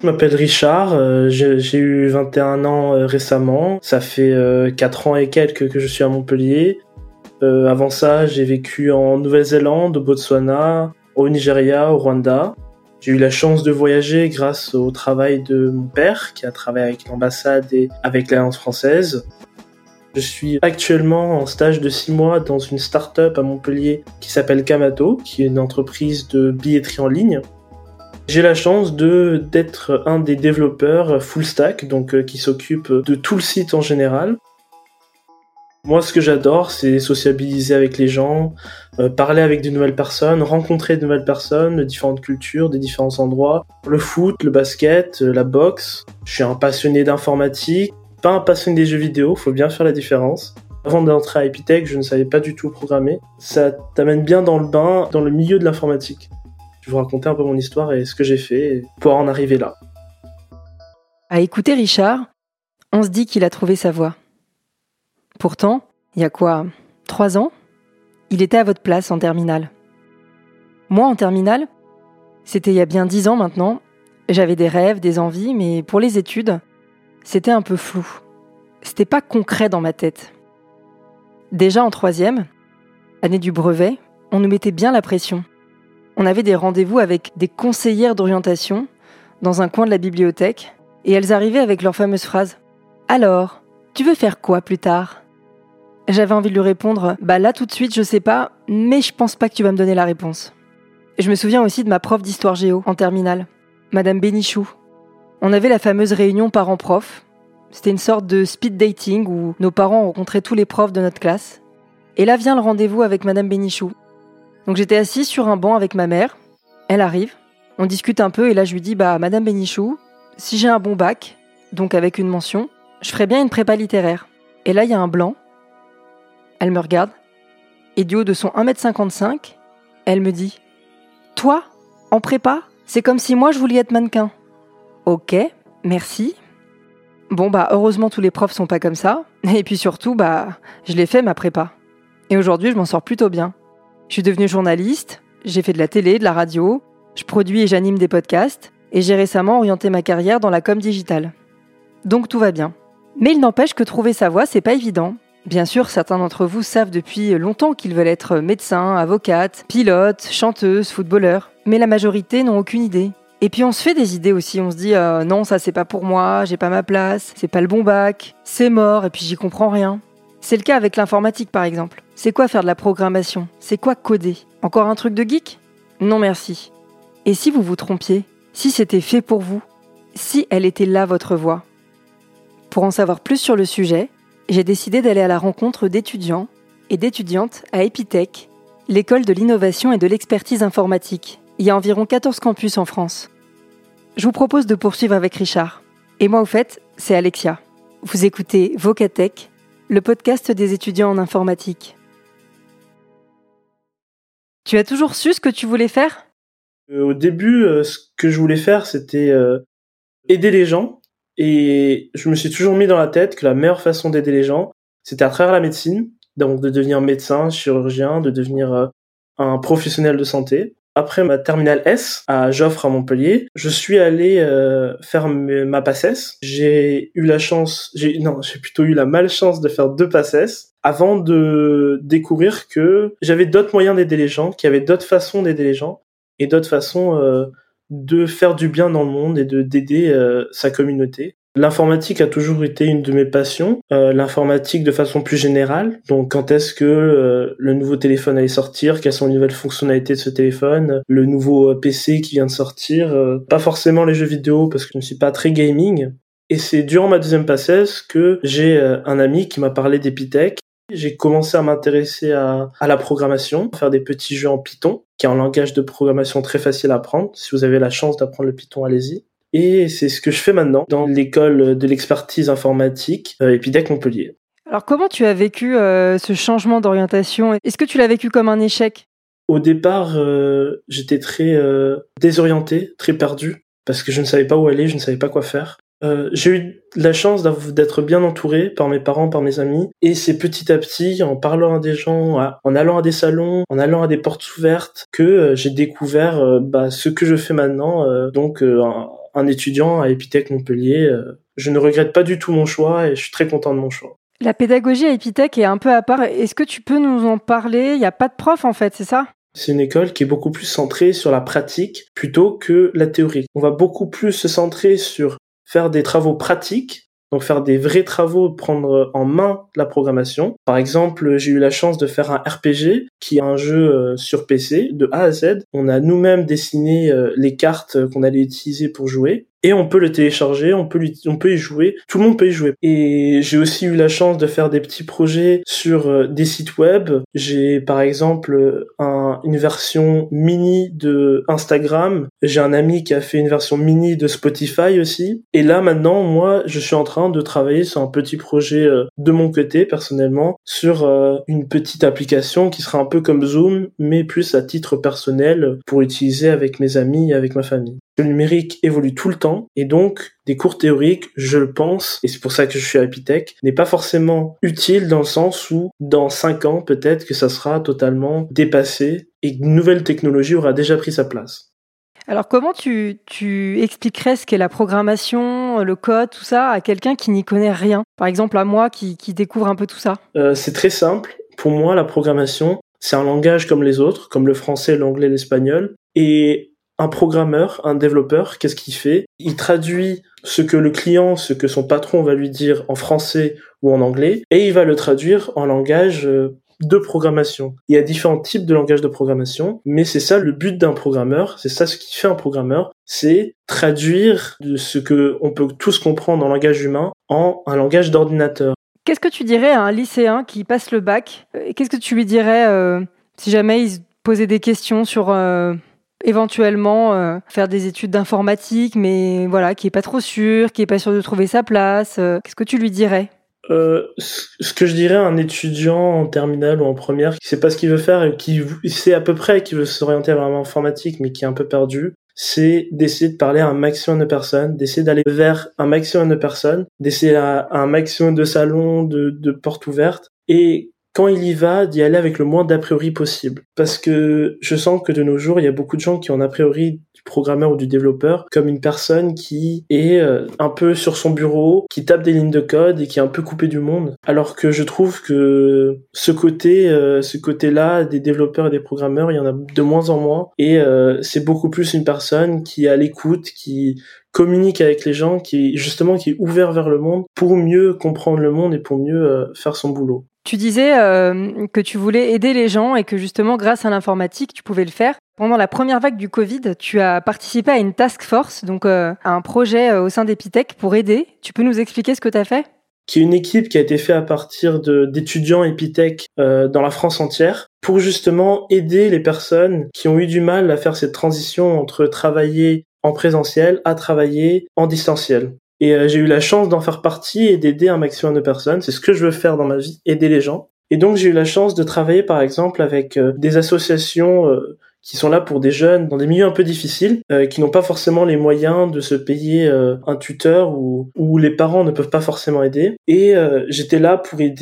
Je m'appelle Richard, euh, j'ai eu 21 ans euh, récemment, ça fait 4 ans et quelques que je suis à Montpellier. avant ça, j'ai vécu en Nouvelle-Zélande, au Botswana, au Nigeria, au Rwanda. J'ai eu la chance de voyager grâce au travail de mon père, qui a travaillé avec l'ambassade et avec l'Alliance française. Je suis actuellement en stage de 6 mois dans une start-up à Montpellier qui s'appelle Kamato, qui est une entreprise de billetterie en ligne. J'ai la chance d'être un des développeurs full stack, donc euh, qui s'occupe de tout le site en général. Moi, ce que j'adore, c'est sociabiliser avec les gens, euh, parler avec de nouvelles personnes, rencontrer de nouvelles personnes de différentes cultures, des différents endroits. Le foot, le basket, euh, la boxe. Je suis un passionné d'informatique, pas un passionné des jeux vidéo, faut bien faire la différence. Avant d'entrer à Epitech, je ne savais pas du tout programmer. Ça t'amène bien dans le bain, dans le milieu de l'informatique. Je vais vous raconter un peu mon histoire et ce que j'ai fait pour en arriver là. À écouter Richard, on se dit qu'il a trouvé sa voie. Pourtant, il y a quoi Trois ans Il était à votre place en terminale. Moi, en terminale, c'était il y a bien dix ans maintenant. J'avais des rêves, des envies, mais pour les études, c'était un peu flou. C'était pas concret dans ma tête. Déjà en troisième, année du brevet, on nous mettait bien la pression. On avait des rendez-vous avec des conseillères d'orientation dans un coin de la bibliothèque, et elles arrivaient avec leur fameuse phrase Alors, tu veux faire quoi plus tard? J'avais envie de lui répondre Bah là tout de suite, je sais pas, mais je pense pas que tu vas me donner la réponse. Je me souviens aussi de ma prof d'histoire géo en terminale, Madame Bénichou. On avait la fameuse réunion parents-prof. C'était une sorte de speed dating où nos parents rencontraient tous les profs de notre classe. Et là vient le rendez-vous avec Madame Bénichou. Donc j'étais assise sur un banc avec ma mère. Elle arrive. On discute un peu et là je lui dis Bah Madame Bénichou, si j'ai un bon bac, donc avec une mention, je ferais bien une prépa littéraire. Et là il y a un blanc elle me regarde, et du haut de son 1m55, elle me dit Toi, en prépa, c'est comme si moi je voulais être mannequin. Ok, merci. Bon bah heureusement tous les profs sont pas comme ça, et puis surtout bah je l'ai fait ma prépa. Et aujourd'hui je m'en sors plutôt bien. Je suis devenue journaliste, j'ai fait de la télé, de la radio, je produis et j'anime des podcasts, et j'ai récemment orienté ma carrière dans la com digitale. Donc tout va bien. Mais il n'empêche que trouver sa voie, c'est pas évident. Bien sûr, certains d'entre vous savent depuis longtemps qu'ils veulent être médecins, avocates, pilotes, chanteuses, footballeurs, mais la majorité n'ont aucune idée. Et puis on se fait des idées aussi, on se dit euh, non, ça c'est pas pour moi, j'ai pas ma place, c'est pas le bon bac, c'est mort et puis j'y comprends rien. C'est le cas avec l'informatique par exemple. C'est quoi faire de la programmation? C'est quoi coder? Encore un truc de geek? Non merci. Et si vous vous trompiez? Si c'était fait pour vous? Si elle était là votre voix? Pour en savoir plus sur le sujet, j'ai décidé d'aller à la rencontre d'étudiants et d'étudiantes à Epitech, l'école de l'innovation et de l'expertise informatique. Il y a environ 14 campus en France. Je vous propose de poursuivre avec Richard. Et moi, au fait, c'est Alexia. Vous écoutez Vocatech, le podcast des étudiants en informatique. Tu as toujours su ce que tu voulais faire? Euh, Au début, euh, ce que je voulais faire, c'était euh, aider les gens. Et je me suis toujours mis dans la tête que la meilleure façon d'aider les gens, c'était à travers la médecine, donc de devenir médecin, chirurgien, de devenir un professionnel de santé. Après ma terminale S à Joffre à Montpellier, je suis allé euh, faire ma PACES. J'ai eu la chance, j'ai non, j'ai plutôt eu la malchance de faire deux PACES avant de découvrir que j'avais d'autres moyens d'aider les gens, qu'il y avait d'autres façons d'aider les gens et d'autres façons euh, de faire du bien dans le monde et de d'aider euh, sa communauté. L'informatique a toujours été une de mes passions, euh, l'informatique de façon plus générale. Donc quand est-ce que euh, le nouveau téléphone allait sortir, quelles sont les nouvelles fonctionnalités de ce téléphone, le nouveau PC qui vient de sortir, pas forcément les jeux vidéo parce que je ne suis pas très gaming. Et c'est durant ma deuxième passesse que j'ai un ami qui m'a parlé d'Epitech j'ai commencé à m'intéresser à, la programmation, faire des petits jeux en Python, qui est un langage de programmation très facile à apprendre. Si vous avez la chance d'apprendre le Python, allez-y. Et c'est ce que je fais maintenant dans l'école de l'expertise informatique euh, Epidec Montpellier. Alors comment tu as vécu euh, ce changement d'orientation Est-ce que tu l'as vécu comme un échec? Au départ, euh, j'étais très désorienté, très perdu, parce que je ne savais pas où aller, je ne savais pas quoi faire. euh, j'ai eu la chance d'être bien entouré par mes parents, par mes amis, et c'est petit à petit, en parlant à des gens, en allant à des salons, en allant à des portes ouvertes, que euh, j'ai découvert euh, bah, ce que je fais maintenant. donc, un, étudiant à Epitech Montpellier, je ne regrette pas du tout mon choix et je suis très content de mon choix. La pédagogie à Epitech est un peu à part. Est-ce que tu peux nous en parler? Il n'y a pas de prof en fait, c'est ça? C'est une école qui est beaucoup plus centrée sur la pratique plutôt que la théorie. On va beaucoup plus se centrer sur faire des travaux pratiques, donc faire des vrais travaux, prendre en main la programmation. Par exemple, j'ai eu la chance de faire un RPG, qui est un jeu euh, sur PC, de A à Z. On a nous-mêmes dessiné euh, les cartes qu'on allait utiliser pour jouer et on peut le télécharger, on peut, on peut y jouer, tout le monde peut y jouer. Et j'ai aussi eu la chance de faire des petits projets sur euh, des sites web. J'ai par exemple un, une version mini de Instagram. J'ai un ami qui a fait une version mini de Spotify aussi. Et là maintenant, moi, je suis en train de travailler sur un petit projet euh, de mon côté personnellement sur euh, une petite application qui sera un peu comme Zoom, mais plus à titre personnel pour utiliser avec mes amis et avec ma famille. Le numérique évolue tout le temps et donc des cours théoriques, je le pense, et c'est pour ça que je suis à Epitech, n'est pas forcément utile dans le sens où dans 5 ans peut-être que ça sera totalement dépassé et une nouvelle technologie aura déjà pris sa place. Alors comment tu, tu expliquerais ce qu'est la programmation, le code, tout ça à quelqu'un qui n'y connaît rien? Par exemple à moi qui, qui découvre un peu tout ça euh, C'est très simple. Pour moi, la programmation, c'est un langage comme les autres, comme le français, l'anglais, l'espagnol. Et un programmeur, un développeur, qu'est-ce qu'il fait? Il traduit ce que le client, ce que son patron va lui dire en français ou en anglais, et il va le traduire en langage euh, de programmation. Il y a différents types de langages de programmation, mais c'est ça le but d'un programmeur, c'est ça ce qui fait un programmeur, c'est traduire ce que on peut tous comprendre en langage humain en un langage d'ordinateur. Qu'est-ce que tu dirais à un lycéen qui passe le bac? Qu'est-ce que tu lui dirais euh, si jamais il posait des questions sur euh, éventuellement euh, faire des études d'informatique, mais voilà, qui est pas trop sûr, qui est pas sûr de trouver sa place. Euh, qu'est-ce que tu lui dirais? Euh, ce que je dirais à un étudiant en terminale ou en première qui sait pas ce qu'il veut faire et qui sait à peu près qu'il veut s'orienter vers l'informatique mais qui est un peu perdu, c'est d'essayer de parler à un maximum de personnes, d'essayer d'aller vers un maximum de personnes, d'essayer à, un maximum de salons, de, de portes ouvertes et quand il y va, d'y aller avec le moins d'a priori possible. Parce que je sens que de nos jours, il y a beaucoup de gens qui ont a priori du programmeur ou du développeur comme une personne qui est euh, un peu sur son bureau, qui tape des lignes de code et qui est un peu coupé du monde. Alors que je trouve que ce côté, euh, ce côté-là des développeurs et des programmeurs, il y en a de moins en moins. Et euh, c'est beaucoup plus une personne qui est à l'écoute, qui communique avec les gens, qui justement qui est ouvert vers le monde pour mieux comprendre le monde et pour mieux faire son boulot. Tu disais euh, que tu voulais aider les gens et que justement, grâce à l'informatique, tu pouvais le faire. Pendant la première vague du Covid, tu as participé à une task force, donc euh, à un projet euh, au sein d'Epitech pour aider. Tu peux nous expliquer ce que tu as fait? Qui est une équipe qui a été faite à partir d'étudiants Epitech dans la France entière pour justement aider les personnes qui ont eu du mal à faire cette transition entre travailler en présentiel à travailler en distanciel. Et euh, j'ai eu la chance d'en faire partie et d'aider un maximum de personnes. C'est ce que je veux faire dans ma vie, aider les gens. Et donc j'ai eu la chance de travailler par exemple avec euh, des associations euh, qui sont là pour des jeunes dans des milieux un peu difficiles, euh, qui n'ont pas forcément les moyens de se payer euh, un tuteur ou où les parents ne peuvent pas forcément aider. Et euh, j'étais là pour aider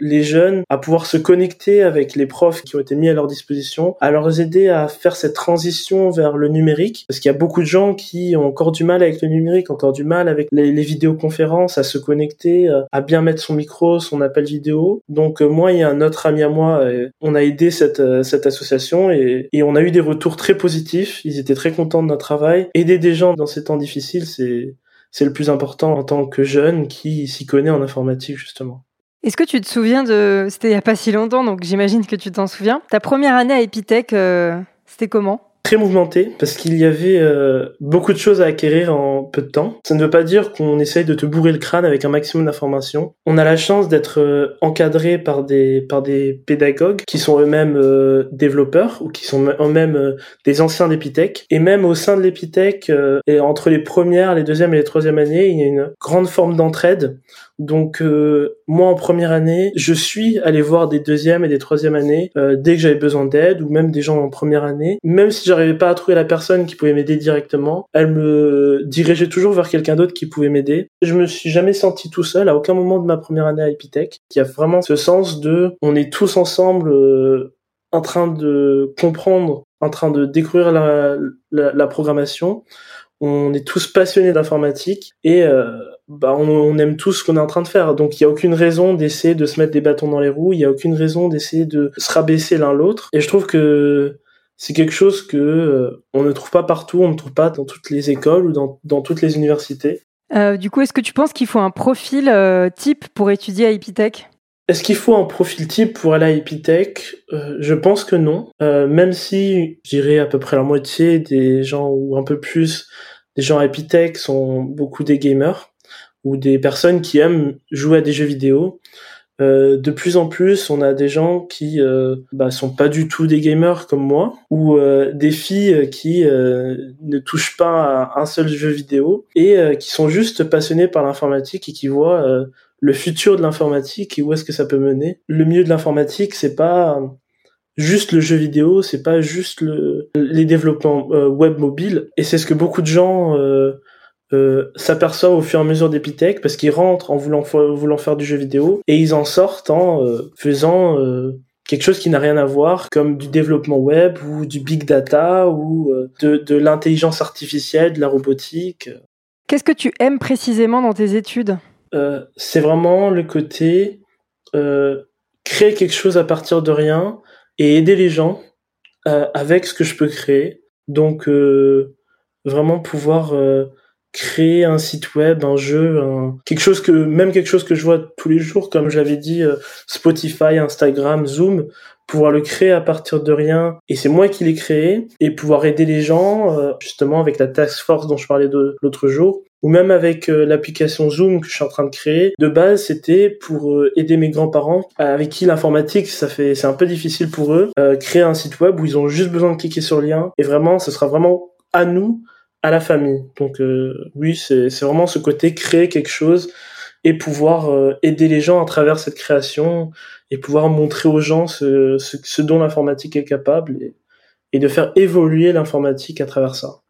les jeunes à pouvoir se connecter avec les profs qui ont été mis à leur disposition, à leur aider à faire cette transition vers le numérique, parce qu'il y a beaucoup de gens qui ont encore du mal avec le numérique, encore du mal avec les, vidéoconférences, à se connecter, à bien mettre son micro, son appel vidéo. Donc moi et un autre ami à moi, on a aidé cette, cette association et, et on a eu des retours très positifs. Ils étaient très contents de notre travail. Aider des gens dans ces temps difficiles, c'est le plus important en tant que jeune qui s'y connaît en informatique justement. Est-ce que tu te souviens de c'était il y a pas si longtemps donc j'imagine que tu t'en souviens. Ta première année à Epitech, euh, c'était comment? Très mouvementé parce qu'il y avait euh, beaucoup de choses à acquérir en peu de temps. Ça ne veut pas dire qu'on essaye de te bourrer le crâne avec un maximum d'informations. On a la chance d'être euh, encadré par des par des pédagogues qui sont eux-mêmes euh, développeurs ou qui sont eux-mêmes des anciens d'Epitech et même au sein de l'Epitech et entre les premières, les deuxièmes et les troisièmes années, il y a une grande forme d'entraide donc moi en première année, je suis allé voir des deuxièmes et des troisièmes années dès que j'avais besoin d'aide ou même des gens en première année. Même si j'arrivais pas à trouver la personne qui pouvait m'aider directement, elle me dirigeait toujours vers quelqu'un d'autre qui pouvait m'aider. Je me suis jamais senti tout seul à aucun moment de ma première année à Epitech. Il y a vraiment ce sens de on est tous ensemble euh, en train de comprendre, en train de découvrir la, la, programmation. On est tous passionnés d'informatique et euh, bah on, on, aime tous ce qu'on est en train de faire. Donc il y a aucune raison d'essayer de se mettre des bâtons dans les roues. Il y a aucune raison d'essayer de se rabaisser l'un l'autre. Et je trouve que c'est quelque chose que euh, on ne trouve pas partout, on ne trouve pas dans toutes les écoles ou dans, dans toutes les universités. Euh, du coup, est-ce que tu penses qu'il faut un profil euh, type pour étudier à Epitech? Est-ce qu'il faut un profil type pour aller à Epitech? Euh, Je pense que non. Euh, même si, je dirais à peu près la moitié des gens ou un peu plus des gens à Epitech sont beaucoup des gamers ou des personnes qui aiment jouer à des jeux vidéo. Euh, de plus en plus, on a des gens qui euh, bah, sont pas du tout des gamers comme moi, ou euh, des filles qui euh, ne touchent pas à un seul jeu vidéo et euh, qui sont juste passionnées par l'informatique et qui voient euh, le futur de l'informatique et où est-ce que ça peut mener. Le milieu de l'informatique, c'est pas juste le jeu vidéo, c'est pas juste le, les développements web mobile, et c'est ce que beaucoup de gens euh, s'aperçoivent au fur et à mesure d'Epitech parce qu'ils rentrent en voulant, voulant faire du jeu vidéo et ils en sortent en euh, faisant euh, quelque chose qui n'a rien à voir comme du développement web ou du big data ou euh, de, de l'intelligence artificielle, de la robotique. Qu'est-ce que tu aimes précisément dans tes études? C'est vraiment le côté créer quelque chose à partir de rien et aider les gens avec ce que je peux créer. Donc vraiment pouvoir créer un site web, un jeu, un... quelque chose que même quelque chose que je vois tous les jours, comme j'avais dit, euh, Spotify, Instagram, Zoom, pouvoir le créer à partir de rien. Et c'est moi qui l'ai créé. Et pouvoir aider les gens euh, justement avec la task force dont je parlais de l'autre jour. Ou même avec euh, l'application Zoom que je suis en train de créer. De base, c'était pour aider mes grands-parents avec qui l'informatique, ça fait, c'est un peu difficile pour eux, créer un site web où ils ont juste besoin de cliquer sur le lien. Et vraiment, ce sera vraiment à nous à la famille. Donc euh, oui, c'est vraiment ce côté créer quelque chose et pouvoir euh, aider les gens à travers cette création et pouvoir montrer aux gens ce, ce, ce dont l'informatique est capable et, et de faire évoluer l'informatique à travers ça.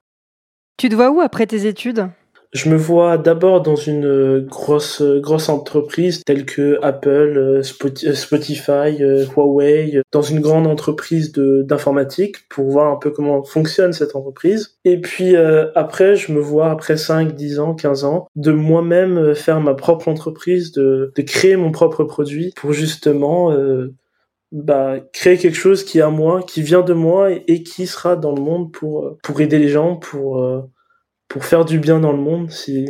Tu te vois où après tes études? Je me vois d'abord dans une euh, grosse euh, grosse entreprise telle que Apple, euh, Spotify, Huawei, dans une grande entreprise de d'informatique pour voir un peu comment fonctionne cette entreprise. Et puis après, je me vois après 5, 10 ans, 15 ans de moi-même faire ma propre entreprise, de, de créer mon propre produit pour justement bah, créer quelque chose qui est à moi, qui vient de moi et, et qui sera dans le monde pour pour aider les gens, pour pour faire du bien dans le monde, si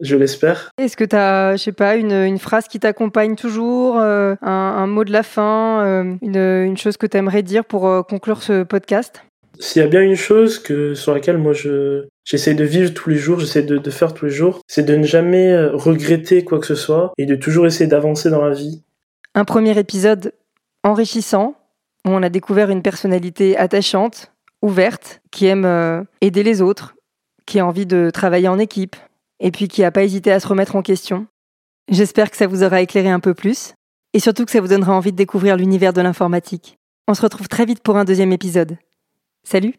je l'espère. Est-ce que tu as, je sais pas, une, une phrase qui t'accompagne toujours, euh, un, un, mot de la fin, euh, une, une, chose que tu aimerais dire pour euh, conclure ce podcast? S'il y a bien une chose que, sur laquelle moi je, j'essaie de vivre tous les jours, j'essaie de, de faire tous les jours, c'est de ne jamais regretter quoi que ce soit et de toujours essayer d'avancer dans la vie. Un premier épisode enrichissant où on a découvert une personnalité attachante, ouverte, qui aime aider les autres, qui a envie de travailler en équipe, et puis qui n'a pas hésité à se remettre en question. J'espère que ça vous aura éclairé un peu plus, et surtout que ça vous donnera envie de découvrir l'univers de l'informatique. On se retrouve très vite pour un deuxième épisode. Salut